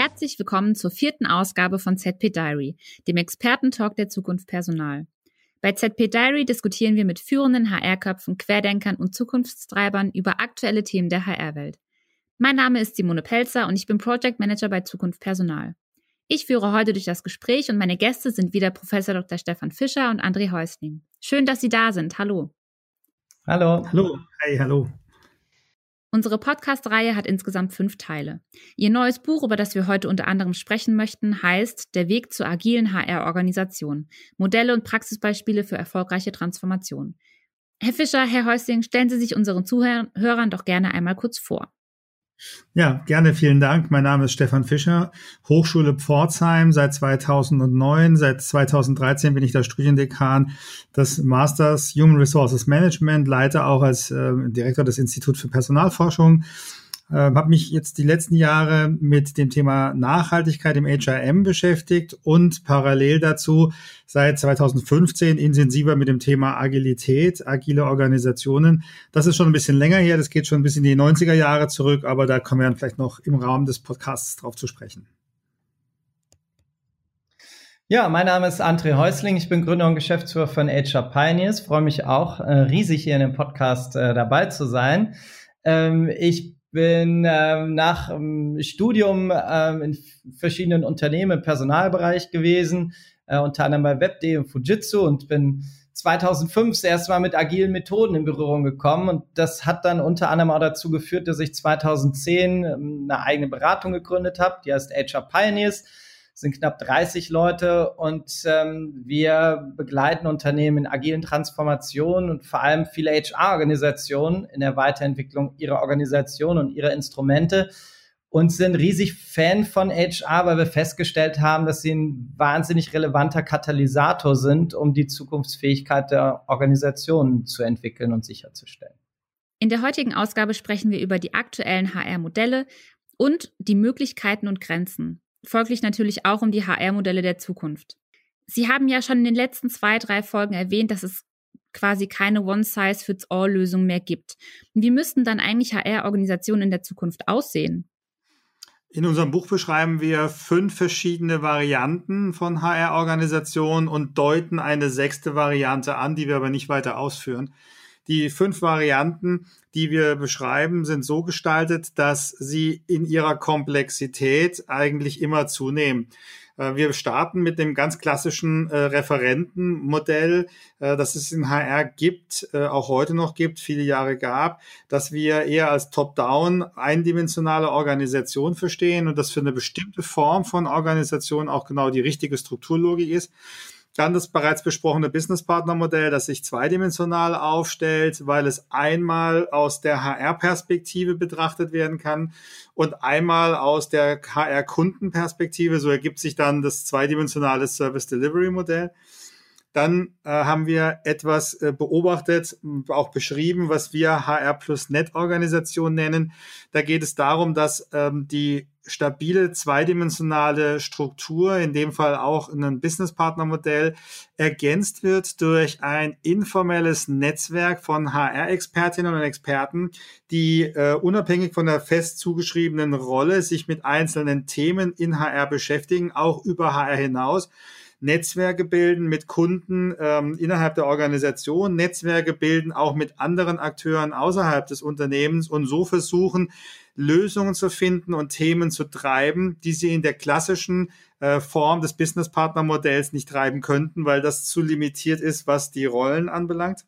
Herzlich willkommen zur vierten Ausgabe von ZP Diary, dem Expertentalk der Zukunft Personal. Bei ZP Diary diskutieren wir mit führenden HR-Köpfen, Querdenkern und Zukunftstreibern über aktuelle Themen der HR-Welt. Mein Name ist Simone Pelzer und ich bin Project Manager bei Zukunft Personal. Ich führe heute durch das Gespräch und meine Gäste sind wieder Professor Dr. Stefan Fischer und André Häusling. Schön, dass Sie da sind. Hallo. Hallo. Hallo. Hey, hallo. Unsere Podcast-Reihe hat insgesamt fünf Teile. Ihr neues Buch, über das wir heute unter anderem sprechen möchten, heißt Der Weg zur agilen HR-Organisation. Modelle und Praxisbeispiele für erfolgreiche Transformation. Herr Fischer, Herr Häusling, stellen Sie sich unseren Zuhörern doch gerne einmal kurz vor. Ja, gerne, vielen Dank. Mein Name ist Stefan Fischer, Hochschule Pforzheim seit 2009. Seit 2013 bin ich der Studiendekan des Masters Human Resources Management, leite auch als äh, Direktor des Instituts für Personalforschung äh, habe mich jetzt die letzten Jahre mit dem Thema Nachhaltigkeit im HRM beschäftigt und parallel dazu seit 2015 intensiver mit dem Thema Agilität, agile Organisationen. Das ist schon ein bisschen länger her, das geht schon bis in die 90er Jahre zurück, aber da kommen wir dann vielleicht noch im Rahmen des Podcasts drauf zu sprechen. Ja, mein Name ist André Häusling. Ich bin Gründer und Geschäftsführer von HR Pioneers. Freue mich auch äh, riesig hier in dem Podcast äh, dabei zu sein. Ähm, ich bin ähm, nach ähm, Studium ähm, in verschiedenen Unternehmen im Personalbereich gewesen, äh, unter anderem bei Webd und Fujitsu und bin 2005 das erste Mal mit agilen Methoden in Berührung gekommen. Und das hat dann unter anderem auch dazu geführt, dass ich 2010 ähm, eine eigene Beratung gegründet habe, die heißt HR Pioneers sind knapp 30 Leute und ähm, wir begleiten Unternehmen in agilen Transformationen und vor allem viele HR-Organisationen in der Weiterentwicklung ihrer Organisation und ihrer Instrumente und sind riesig Fan von HR, weil wir festgestellt haben, dass sie ein wahnsinnig relevanter Katalysator sind, um die Zukunftsfähigkeit der Organisationen zu entwickeln und sicherzustellen. In der heutigen Ausgabe sprechen wir über die aktuellen HR-Modelle und die Möglichkeiten und Grenzen folglich natürlich auch um die HR-Modelle der Zukunft. Sie haben ja schon in den letzten zwei, drei Folgen erwähnt, dass es quasi keine One-Size-Fits-All-Lösung mehr gibt. Wie müssten dann eigentlich HR-Organisationen in der Zukunft aussehen? In unserem Buch beschreiben wir fünf verschiedene Varianten von HR-Organisationen und deuten eine sechste Variante an, die wir aber nicht weiter ausführen. Die fünf Varianten, die wir beschreiben, sind so gestaltet, dass sie in ihrer Komplexität eigentlich immer zunehmen. Äh, wir starten mit dem ganz klassischen äh, Referentenmodell, äh, das es in HR gibt, äh, auch heute noch gibt, viele Jahre gab, dass wir eher als Top-Down eindimensionale Organisation verstehen und das für eine bestimmte Form von Organisation auch genau die richtige Strukturlogik ist. Dann das bereits besprochene Business-Partner-Modell, das sich zweidimensional aufstellt, weil es einmal aus der HR-Perspektive betrachtet werden kann und einmal aus der HR-Kundenperspektive. So ergibt sich dann das zweidimensionale Service-Delivery-Modell. Dann äh, haben wir etwas äh, beobachtet, auch beschrieben, was wir HR plus Net Organisation nennen. Da geht es darum, dass ähm, die stabile zweidimensionale Struktur, in dem Fall auch ein Business Partner Modell, ergänzt wird durch ein informelles Netzwerk von HR-Expertinnen und Experten, die äh, unabhängig von der fest zugeschriebenen Rolle sich mit einzelnen Themen in HR beschäftigen, auch über HR hinaus Netzwerke bilden mit Kunden ähm, innerhalb der Organisation, Netzwerke bilden auch mit anderen Akteuren außerhalb des Unternehmens und so versuchen, Lösungen zu finden und Themen zu treiben, die sie in der klassischen äh, Form des Business Partner Modells nicht treiben könnten, weil das zu limitiert ist, was die Rollen anbelangt.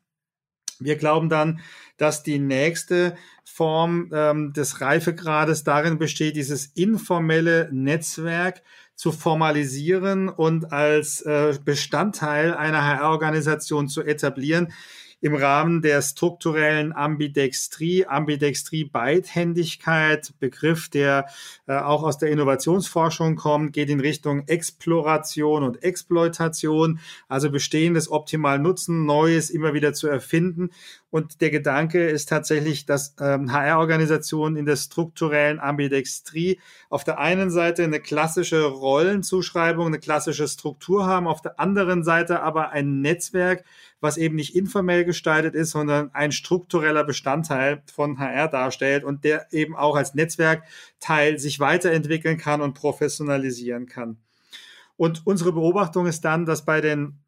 Wir glauben dann, dass die nächste Form ähm, des Reifegrades darin besteht, dieses informelle Netzwerk zu formalisieren und als äh, Bestandteil einer HR-Organisation zu etablieren, im Rahmen der strukturellen Ambidextrie, Ambidextrie Beidhändigkeit, Begriff, der äh, auch aus der Innovationsforschung kommt, geht in Richtung Exploration und Exploitation, also bestehendes optimal nutzen, Neues immer wieder zu erfinden. Und der Gedanke ist tatsächlich, dass ähm, HR-Organisationen in der strukturellen Ambidextrie auf der einen Seite eine klassische Rollenzuschreibung, eine klassische Struktur haben, auf der anderen Seite aber ein Netzwerk was eben nicht informell gestaltet ist, sondern ein struktureller Bestandteil von HR darstellt und der eben auch als Netzwerkteil sich weiterentwickeln kann und professionalisieren kann. Und unsere Beobachtung ist dann, dass bei den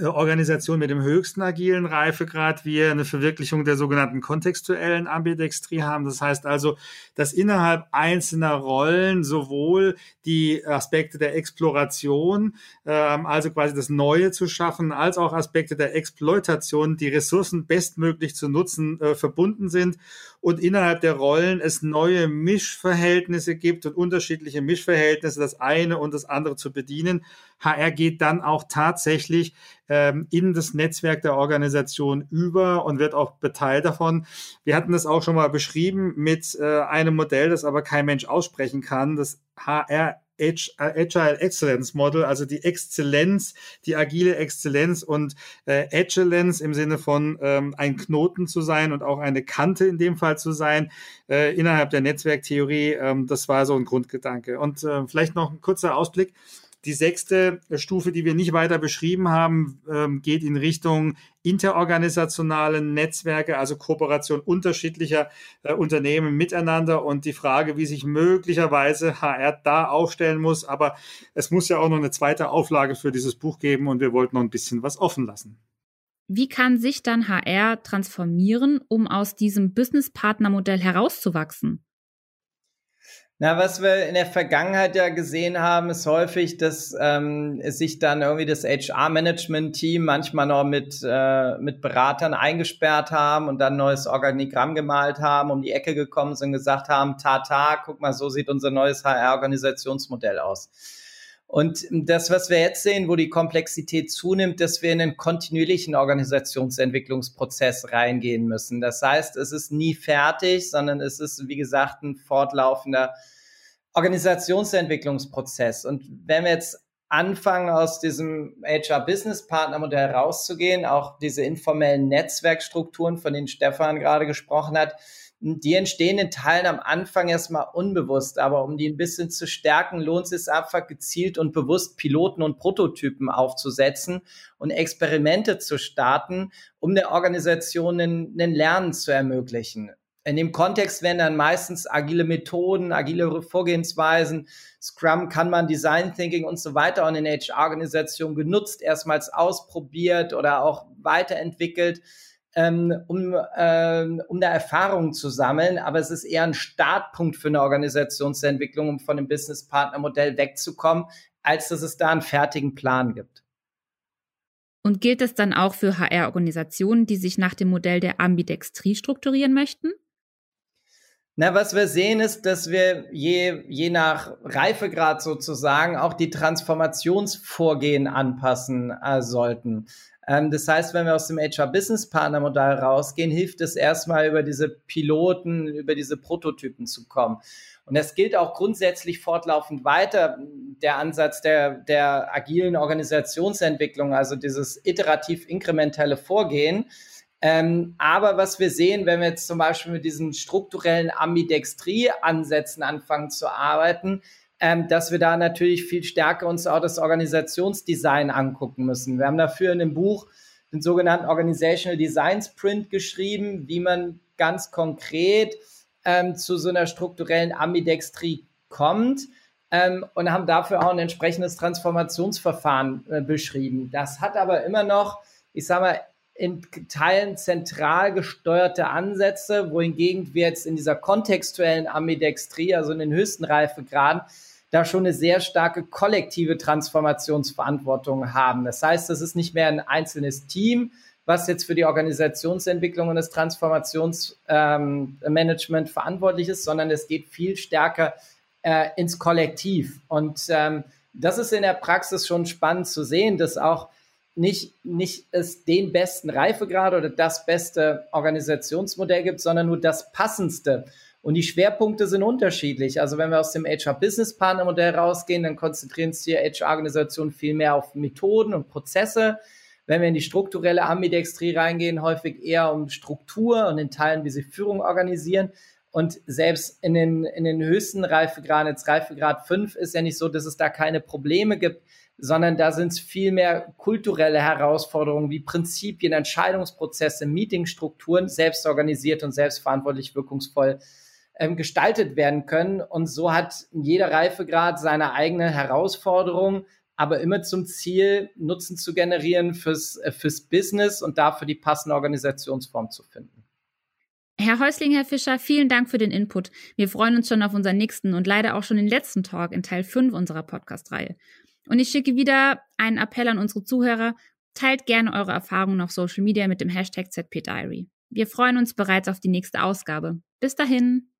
Organisation mit dem höchsten agilen Reifegrad wir eine Verwirklichung der sogenannten kontextuellen Ambidextrie haben. Das heißt also, dass innerhalb einzelner Rollen sowohl die Aspekte der Exploration, ähm, also quasi das Neue zu schaffen, als auch Aspekte der Exploitation, die Ressourcen bestmöglich zu nutzen, äh, verbunden sind und innerhalb der Rollen es neue Mischverhältnisse gibt und unterschiedliche Mischverhältnisse, das eine und das andere zu bedienen. HR geht dann auch tatsächlich ähm, in das Netzwerk der Organisation über und wird auch beteiligt davon. Wir hatten das auch schon mal beschrieben mit äh, einem Modell, das aber kein Mensch aussprechen kann, das HR Agile Excellence Model, also die Exzellenz, die agile Exzellenz und äh, Excellence im Sinne von ähm, ein Knoten zu sein und auch eine Kante in dem Fall zu sein äh, innerhalb der Netzwerktheorie. Ähm, das war so ein Grundgedanke. Und äh, vielleicht noch ein kurzer Ausblick. Die sechste Stufe, die wir nicht weiter beschrieben haben, ähm, geht in Richtung interorganisationale Netzwerke, also Kooperation unterschiedlicher äh, Unternehmen miteinander und die Frage, wie sich möglicherweise HR da aufstellen muss. Aber es muss ja auch noch eine zweite Auflage für dieses Buch geben und wir wollten noch ein bisschen was offen lassen. Wie kann sich dann HR transformieren, um aus diesem Business-Partner-Modell herauszuwachsen? Na, was wir in der Vergangenheit ja gesehen haben, ist häufig, dass ähm, sich dann irgendwie das HR-Management-Team manchmal noch mit, äh, mit Beratern eingesperrt haben und dann neues Organigramm gemalt haben, um die Ecke gekommen sind und gesagt haben, tata, guck mal, so sieht unser neues HR-Organisationsmodell aus. Und das, was wir jetzt sehen, wo die Komplexität zunimmt, dass wir in einen kontinuierlichen Organisationsentwicklungsprozess reingehen müssen. Das heißt, es ist nie fertig, sondern es ist, wie gesagt, ein fortlaufender Organisationsentwicklungsprozess. Und wenn wir jetzt anfangen, aus diesem HR-Business-Partner-Modell rauszugehen, auch diese informellen Netzwerkstrukturen, von denen Stefan gerade gesprochen hat, die entstehen in Teilen am Anfang erstmal unbewusst, aber um die ein bisschen zu stärken, lohnt es einfach gezielt und bewusst Piloten und Prototypen aufzusetzen und Experimente zu starten, um der Organisation ein, Lernen zu ermöglichen. In dem Kontext werden dann meistens agile Methoden, agile Vorgehensweisen, Scrum kann man Design Thinking und so weiter auch in HR-Organisationen genutzt, erstmals ausprobiert oder auch weiterentwickelt ähm, um, ähm, um da Erfahrungen zu sammeln. Aber es ist eher ein Startpunkt für eine Organisationsentwicklung, um von dem Business-Partner-Modell wegzukommen, als dass es da einen fertigen Plan gibt. Und gilt das dann auch für HR-Organisationen, die sich nach dem Modell der Ambidextrie strukturieren möchten? Na, was wir sehen ist, dass wir je, je nach Reifegrad sozusagen auch die Transformationsvorgehen anpassen äh, sollten. Ähm, das heißt, wenn wir aus dem HR-Business-Partner-Modell rausgehen, hilft es erstmal über diese Piloten, über diese Prototypen zu kommen. Und das gilt auch grundsätzlich fortlaufend weiter. Der Ansatz der, der agilen Organisationsentwicklung, also dieses iterativ-inkrementelle Vorgehen. Ähm, aber was wir sehen, wenn wir jetzt zum Beispiel mit diesen strukturellen Ambidextrie-Ansätzen anfangen zu arbeiten, ähm, dass wir da natürlich viel stärker uns auch das Organisationsdesign angucken müssen. Wir haben dafür in dem Buch den sogenannten Organizational Design Sprint geschrieben, wie man ganz konkret ähm, zu so einer strukturellen Ambidextrie kommt ähm, und haben dafür auch ein entsprechendes Transformationsverfahren äh, beschrieben. Das hat aber immer noch, ich sage mal, in Teilen zentral gesteuerte Ansätze, wohingegen wir jetzt in dieser kontextuellen Ambidextrie, also in den höchsten Reifegraden, da schon eine sehr starke kollektive Transformationsverantwortung haben. Das heißt, das ist nicht mehr ein einzelnes Team, was jetzt für die Organisationsentwicklung und das Transformationsmanagement ähm, verantwortlich ist, sondern es geht viel stärker äh, ins Kollektiv. Und ähm, das ist in der Praxis schon spannend zu sehen, dass auch nicht, nicht es den besten Reifegrad oder das beste Organisationsmodell gibt, sondern nur das passendste. Und die Schwerpunkte sind unterschiedlich. Also wenn wir aus dem HR-Business-Partner-Modell rausgehen, dann konzentrieren sich HR-Organisationen viel mehr auf Methoden und Prozesse. Wenn wir in die strukturelle Ambidextrie reingehen, häufig eher um Struktur und in Teilen, wie sie Führung organisieren. Und selbst in den, in den höchsten Reifegraden, jetzt Reifegrad 5, ist ja nicht so, dass es da keine Probleme gibt. sondern da sind es vielmehr kulturelle Herausforderungen wie Prinzipien, Entscheidungsprozesse, Meetingstrukturen, selbstorganisiert und selbstverantwortlich wirkungsvoll ähm, gestaltet werden können. Und so hat jeder Reifegrad seine eigene Herausforderung, aber immer zum Ziel, Nutzen zu generieren fürs, äh, fürs Business und dafür die passende Organisationsform zu finden. Herr Häusling, Herr Fischer, vielen Dank für den Input. Wir freuen uns schon auf unseren nächsten und leider auch schon den letzten Talk in Teil 5 unserer Podcast-Reihe. Und ich schicke wieder einen Appell an unsere Zuhörer. Teilt gerne eure Erfahrungen auf Social Media mit dem Hashtag ZPDiary. Wir freuen uns bereits auf die nächste Ausgabe. Bis dahin.